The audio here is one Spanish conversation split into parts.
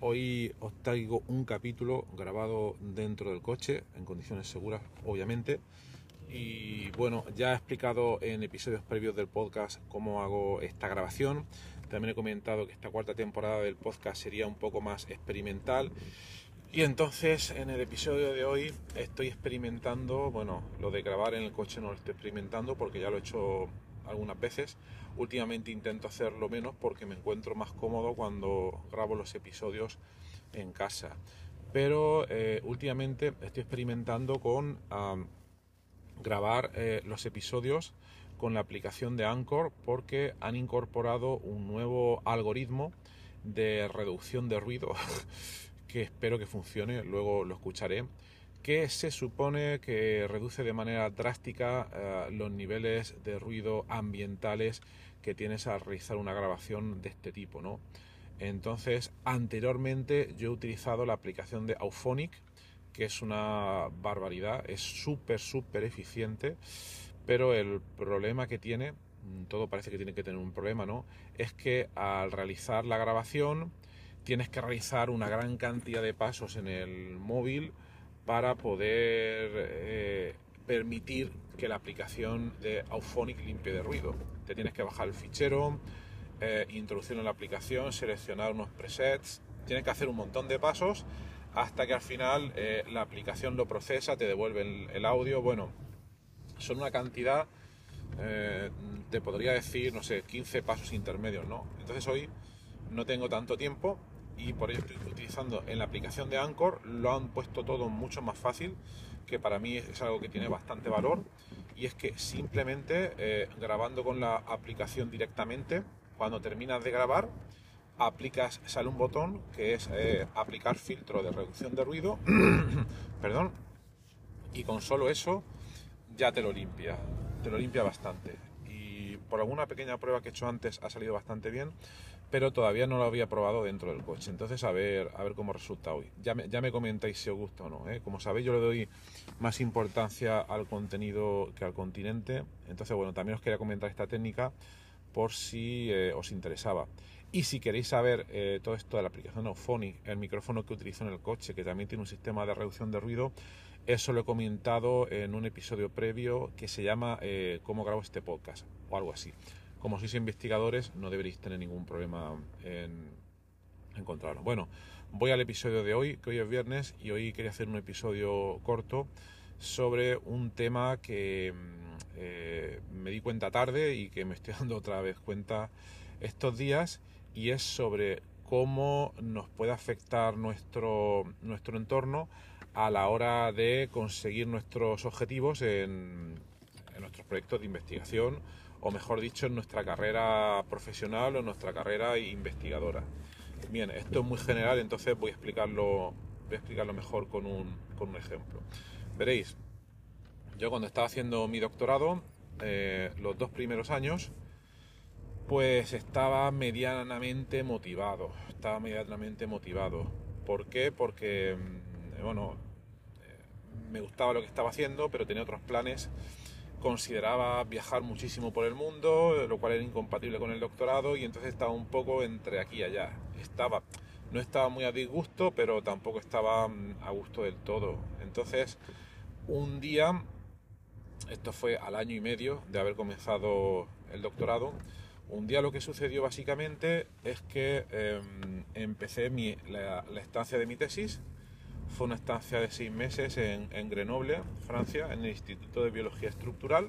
Hoy os traigo un capítulo grabado dentro del coche, en condiciones seguras, obviamente. Y bueno, ya he explicado en episodios previos del podcast cómo hago esta grabación. También he comentado que esta cuarta temporada del podcast sería un poco más experimental. Y entonces en el episodio de hoy estoy experimentando, bueno, lo de grabar en el coche no lo estoy experimentando porque ya lo he hecho algunas veces. Últimamente intento hacerlo menos porque me encuentro más cómodo cuando grabo los episodios en casa. Pero eh, últimamente estoy experimentando con grabar eh, los episodios con la aplicación de Anchor porque han incorporado un nuevo algoritmo de reducción de ruido que espero que funcione, luego lo escucharé que se supone que reduce de manera drástica eh, los niveles de ruido ambientales que tienes al realizar una grabación de este tipo, ¿no? Entonces, anteriormente yo he utilizado la aplicación de Auphonic, que es una barbaridad, es súper, súper eficiente, pero el problema que tiene, mm, todo parece que tiene que tener un problema, ¿no? Es que al realizar la grabación tienes que realizar una gran cantidad de pasos en el móvil, para poder eh, permitir que la aplicación de Auphonic limpie de ruido. Te tienes que bajar el fichero, eh, introducirlo en la aplicación, seleccionar unos presets, tienes que hacer un montón de pasos hasta que al final eh, la aplicación lo procesa, te devuelve el, el audio. Bueno, son una cantidad, te podría decir, no sé, 15 pasos intermedios, ¿no? Entonces hoy no tengo tanto tiempo y por ello estoy utilizando en la aplicación de Anchor, lo han puesto todo mucho más fácil, que para mí es algo que tiene bastante valor, y es que simplemente eh, grabando con la aplicación directamente, cuando terminas de grabar, aplicas, sale un botón que es eh, aplicar filtro de reducción de ruido, perdón, y con solo eso ya te lo limpia, te lo limpia bastante. Y por alguna pequeña prueba que he hecho antes ha salido bastante bien, pero todavía no lo había probado dentro del coche. Entonces, a ver, a ver cómo resulta hoy. Ya me, ya me comentáis si os gusta o no. ¿eh? Como sabéis, yo le doy más importancia al contenido que al continente. Entonces, bueno, también os quería comentar esta técnica por si eh, os interesaba. Y si queréis saber eh, todo esto de la aplicación Auphonic, el micrófono que utilizo en el coche, que también tiene un sistema de reducción de ruido, eso lo he comentado en un episodio previo que se llama Cómo grabo este podcast o algo así como sois investigadores, no deberéis tener ningún problema en encontrarlo. Bueno, voy al episodio de hoy, que hoy es viernes, y hoy quería hacer un episodio corto sobre un tema que mm, eh, me di cuenta tarde y que me estoy dando otra vez cuenta estos días, y es sobre cómo nos puede afectar nuestro, nuestro entorno a la hora de conseguir nuestros objetivos en, en nuestros proyectos de investigación o mejor dicho, en nuestra carrera profesional o en nuestra carrera investigadora. Bien, esto es muy general, entonces voy a explicarlo, voy a explicarlo mejor con un, con un ejemplo. Veréis, yo cuando estaba haciendo mi doctorado, eh, los dos primeros años, pues estaba medianamente motivado, estaba medianamente motivado. ¿Por qué? Porque, mm, bueno, eh, me gustaba lo que estaba haciendo, pero tenía otros planes consideraba viajar muchísimo por el mundo, lo cual era incompatible con el doctorado y entonces estaba un poco entre aquí y allá. Estaba, no estaba muy a disgusto, pero tampoco estaba mm, a gusto del todo. Entonces, un día, esto fue al año y medio de haber comenzado el doctorado, un día lo que sucedió básicamente es que em, empecé la, estancia de mi tesis, fue una estancia de seis meses en, Grenoble, Francia, en el Instituto de Biología Estructural.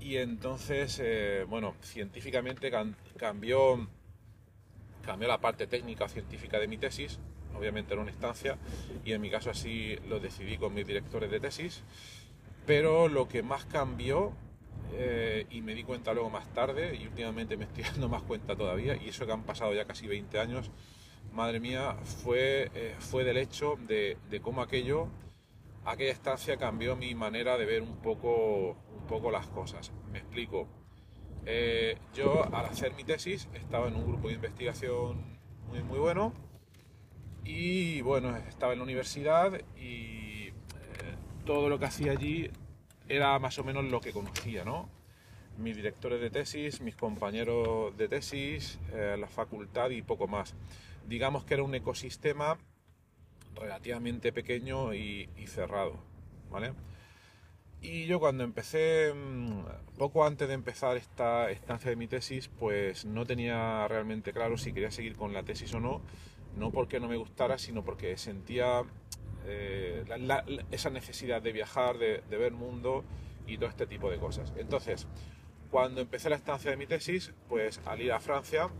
Y entonces, eh, bueno, científicamente cambió, cambió la parte técnica científica de mi tesis, obviamente era una estancia, y en mi caso así lo decidí con mis directores de tesis. Pero lo que más cambió, eh, y me di cuenta luego más tarde, y últimamente me estoy dando más cuenta todavía, y eso que han pasado ya casi 20 años, madre mía, fue, eh, fue del hecho de, cómo aquello, aquella estancia cambió mi manera de ver un poco, un poco las cosas. Me explico. Eh, yo al hacer mi tesis estaba en un grupo de investigación muy, muy bueno y bueno, estaba en la universidad y eh, todo lo que hacía allí era más o menos lo que conocía, ¿no? Mis directores de tesis, mis compañeros de tesis, la facultad y poco más digamos que era un ecosistema relativamente pequeño y, cerrado, ¿vale? Y yo cuando empecé, mm, poco antes de empezar esta estancia de mi tesis, pues no tenía realmente claro si quería seguir con la tesis o no, no porque no me gustara, sino porque sentía eh, esa necesidad de viajar, de, de ver mundo y todo este tipo de cosas. Entonces, cuando empecé la estancia de mi tesis, pues al ir a Francia,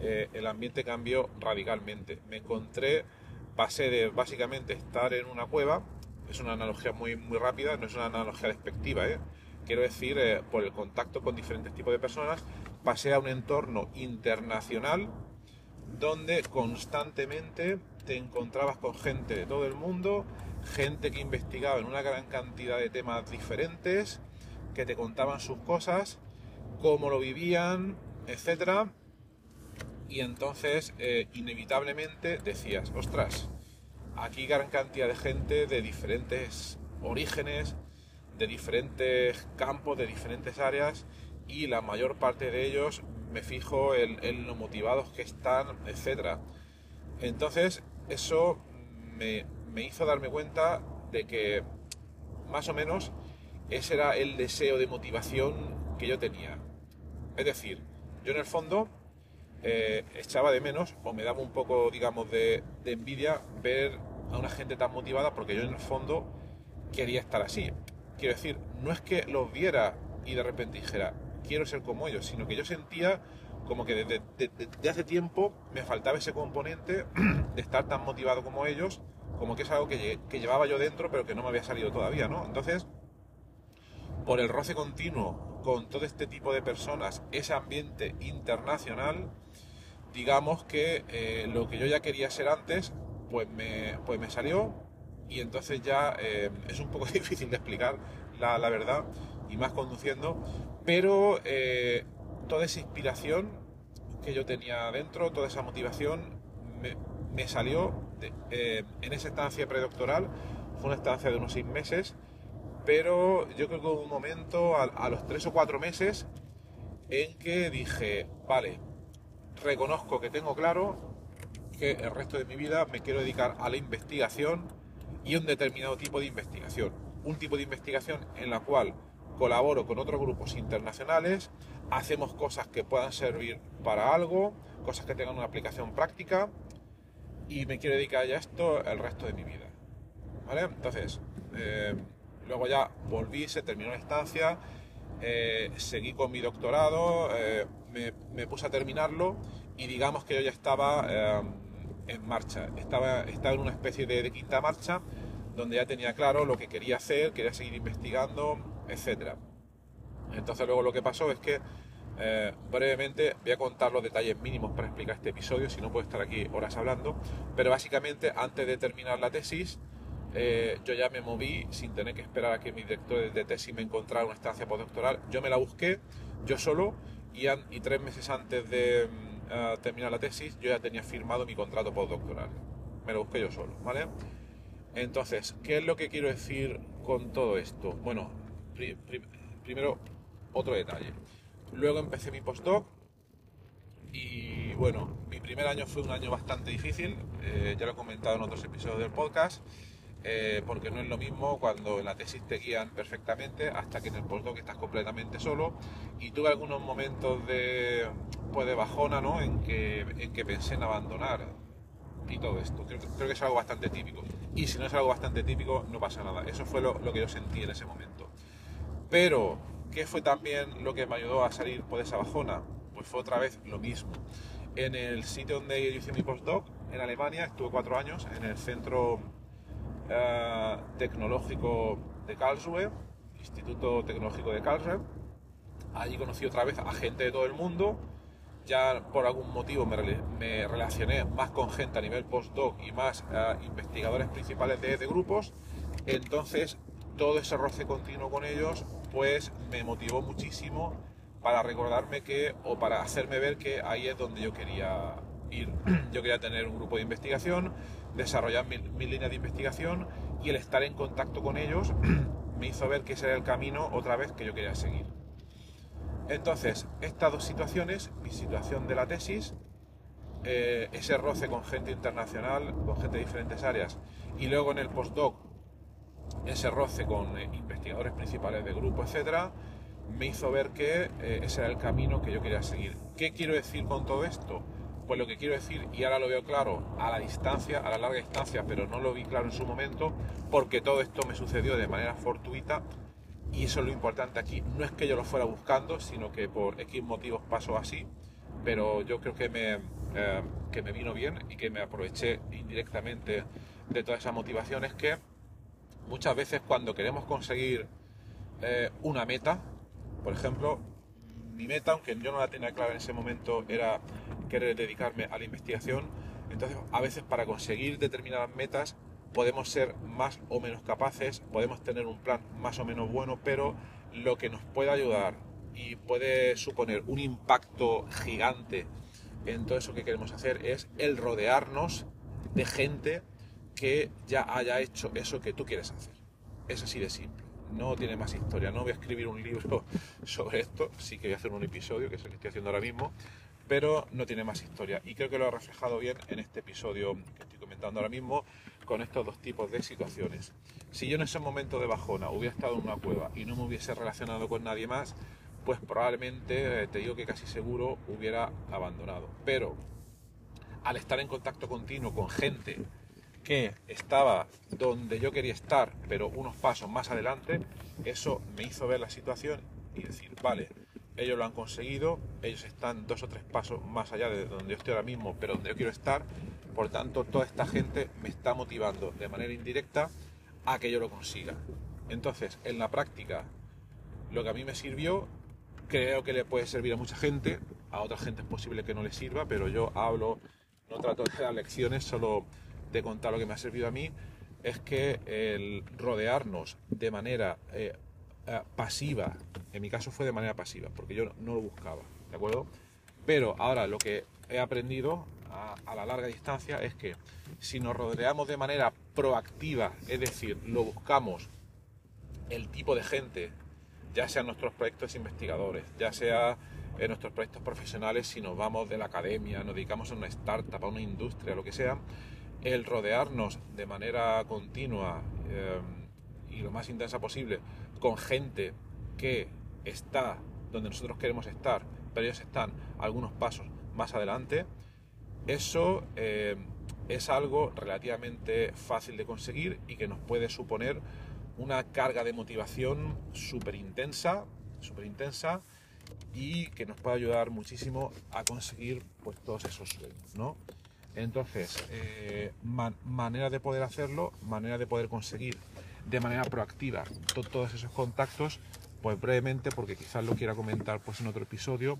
eh, el ambiente cambió radicalmente. Me encontré, pasé de básicamente estar en una cueva, es una analogía muy, muy rápida, no es una analogía despectiva, ¿eh? quiero decir, eh, por el contacto con diferentes tipos de personas, pasé a un entorno internacional donde constantemente te encontrabas con gente de todo el mundo, gente que investigaba en una gran cantidad de temas diferentes, que te contaban sus cosas, cómo lo vivían, etcétera y entonces eh, inevitablemente decías, ostras, aquí gran cantidad de gente de diferentes orígenes, de diferentes campos, de diferentes áreas y la mayor parte de ellos me fijo en, lo motivados que están, etc. Entonces eso me, me hizo darme cuenta de que más o menos ese era el deseo de motivación que yo tenía. Es decir, yo en el fondo eh, echaba de menos o me daba un poco, digamos, de, envidia ver a una gente tan motivada porque yo en el fondo quería estar así. Quiero decir, no es que los viera y de repente dijera, quiero ser como ellos, sino que yo sentía como que desde, hace tiempo me faltaba ese componente de estar tan motivado como ellos, como que es algo que, que llevaba yo dentro pero que no me había salido todavía, ¿no? Entonces, por el roce continuo con todo este tipo de personas, ese ambiente internacional, digamos que eh, lo que yo ya quería ser antes, pues me, pues me salió y entonces ya eh, es un poco difícil de explicar la, verdad y más conduciendo, pero eh, toda esa inspiración que yo tenía dentro, toda esa motivación me, salió en esa estancia predoctoral, fue una estancia de unos seis meses, pero yo creo que hubo un momento a los tres o cuatro meses en que dije, vale, reconozco que tengo claro que el resto de mi vida me quiero dedicar a la investigación y un determinado tipo de investigación. Un tipo de investigación en la cual colaboro con otros grupos internacionales, hacemos cosas que puedan servir para algo, cosas que tengan una aplicación práctica y me quiero dedicar a esto el resto de mi vida. ¿Vale? Entonces, eh, luego ya volví, se terminó la estancia, eh, seguí con mi doctorado, eh, me, puse a terminarlo y digamos que yo ya estaba eh, en marcha, estaba, estaba en una especie de, quinta marcha donde ya tenía claro lo que quería hacer, quería seguir investigando, etc. Entonces luego lo que pasó es que brevemente voy a contar los detalles mínimos para explicar este episodio, si no puedo estar aquí horas hablando, pero básicamente antes de terminar la tesis, eh, yo ya me moví sin tener que esperar a que mi director de tesis me encontrara una estancia postdoctoral. Yo me la busqué yo solo y, tres meses antes de mm, terminar la tesis yo ya tenía firmado mi contrato postdoctoral. Me lo busqué yo solo, ¿vale? Entonces, ¿qué es lo que quiero decir con todo esto? Bueno, primero otro detalle. Luego empecé mi postdoc y bueno, mi primer año fue un año bastante difícil, eh, ya lo he comentado en otros episodios del podcast. Eh, porque no es lo mismo cuando en la tesis te guían perfectamente hasta que en el postdoc estás completamente solo y tuve algunos momentos de, pues de bajona ¿no? en, que, en que pensé en abandonar y todo esto. Creo, creo, que es algo bastante típico. Y si no es algo bastante típico, no pasa nada. Eso fue lo, lo que yo sentí en ese momento. Pero, ¿qué fue también lo que me ayudó a salir por esa bajona? Pues fue otra vez lo mismo. En el sitio donde yo hice mi postdoc, en Alemania, estuve cuatro años, en el Centro uh, Tecnológico de Karlsruhe, Instituto Tecnológico de Karlsruhe. Allí conocí otra vez a gente de todo el mundo. Ya por algún motivo me, relacioné más con gente a nivel postdoc y más uh, investigadores principales de, de grupos. Entonces, todo ese roce continuo con ellos, pues me motivó muchísimo para recordarme que, o para hacerme ver que ahí es donde yo quería Yo quería tener un grupo de investigación, desarrollar mi, mi línea de investigación y el estar en contacto con ellos me hizo ver que ese era el camino otra vez que yo quería seguir. Entonces, estas dos situaciones, mi situación de la tesis, eh, ese roce con gente internacional, con gente de diferentes áreas, y luego en el postdoc, ese roce con eh, investigadores principales de grupo, etcétera, me hizo ver que eh, ese era el camino que yo quería seguir. ¿Qué quiero decir con todo esto? Pues lo que quiero decir, y ahora lo veo claro a la distancia, a la larga distancia, pero no lo vi claro en su momento, porque todo esto me sucedió de manera fortuita, y eso es lo importante aquí. No es que yo lo fuera buscando, sino que por X motivos pasó así, pero yo creo que me, eh, que me vino bien y que me aproveché indirectamente de todas esas motivaciones que muchas veces cuando queremos conseguir eh, una meta, por ejemplo, mi meta, aunque yo no la tenía clara en ese momento, era querer dedicarme a la investigación. Entonces, a veces para conseguir determinadas metas podemos ser más o menos capaces, podemos tener un plan más o menos bueno, pero lo que nos puede ayudar y puede suponer un impacto gigante en todo eso que queremos hacer es el rodearnos de gente que ya haya hecho eso que tú quieres hacer. Es así de simple no tiene más historia. No voy a escribir un libro sobre esto, sí que voy a hacer un episodio, que es el que estoy haciendo ahora mismo, pero no tiene más historia. Y creo que lo ha reflejado bien en este episodio que estoy comentando ahora mismo con estos dos tipos de situaciones. Si yo en ese momento de bajona hubiera estado en una cueva y no me hubiese relacionado con nadie más, pues probablemente, eh, te digo que casi seguro, hubiera abandonado. Pero al estar en contacto continuo con gente que estaba donde yo quería estar, pero unos pasos más adelante, eso me hizo ver la situación y decir, vale, ellos lo han conseguido, ellos están dos o tres pasos más allá de donde yo estoy ahora mismo, pero donde yo quiero estar, por tanto, toda esta gente me está motivando de manera indirecta a que yo lo consiga. Entonces, en la práctica, lo que a mí me sirvió, creo que le puede servir a mucha gente, a otra gente es posible que no le sirva, pero yo hablo, no trato de dar lecciones, solo de contar lo que me ha servido a mí. Es que el rodearnos de manera eh, eh, pasiva, en mi caso fue de manera pasiva, porque yo no, lo buscaba, ¿de acuerdo? Pero ahora lo que he aprendido a, la larga distancia es que si nos rodeamos de manera proactiva, es decir, lo buscamos el tipo de gente, ya sean nuestros proyectos investigadores, ya sea en nuestros proyectos profesionales, si nos vamos de la academia, nos dedicamos a una startup, a una industria, lo que sea, el rodearnos de manera continua eh, y lo más intensa posible con gente que está donde nosotros queremos estar, pero ellos están algunos pasos más adelante, eso eh, es algo relativamente fácil de conseguir y que nos puede suponer una carga de motivación súper intensa, súper intensa y que nos puede ayudar muchísimo a conseguir pues todos esos sueños, ¿no? Entonces, eh, manera de poder hacerlo, manera de poder conseguir de manera proactiva todos esos contactos, pues brevemente, porque quizás lo quiera comentar pues en otro episodio,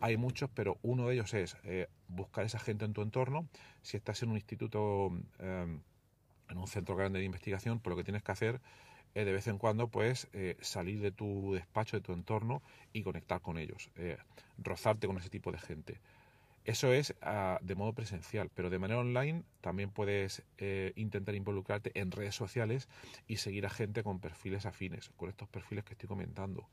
hay muchos, pero uno de ellos es eh, buscar esa gente en tu entorno. Si estás en un instituto, eh, en un centro grande de investigación, pues lo que tienes que hacer es de vez en cuando pues salir de tu despacho, de tu entorno y conectar con ellos, rozarte con ese tipo de gente. Eso es uh, de modo presencial, pero de manera online también puedes eh, intentar involucrarte en redes sociales y seguir a gente con perfiles afines, con estos perfiles que estoy comentando.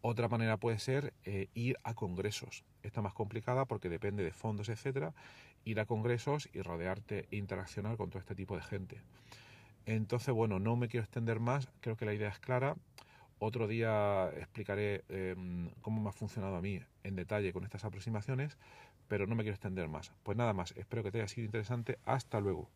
Otra manera puede ser eh, ir a congresos. Esta más complicada porque depende de fondos, etcétera. Ir a congresos y rodearte e interaccionar con todo este tipo de gente. Entonces, bueno, no me quiero extender más, creo que la idea es clara. Otro día explicaré eh, cómo me ha funcionado a mí en detalle con estas aproximaciones, pero no me quiero extender más. Pues nada más, espero que te haya sido interesante. Hasta luego.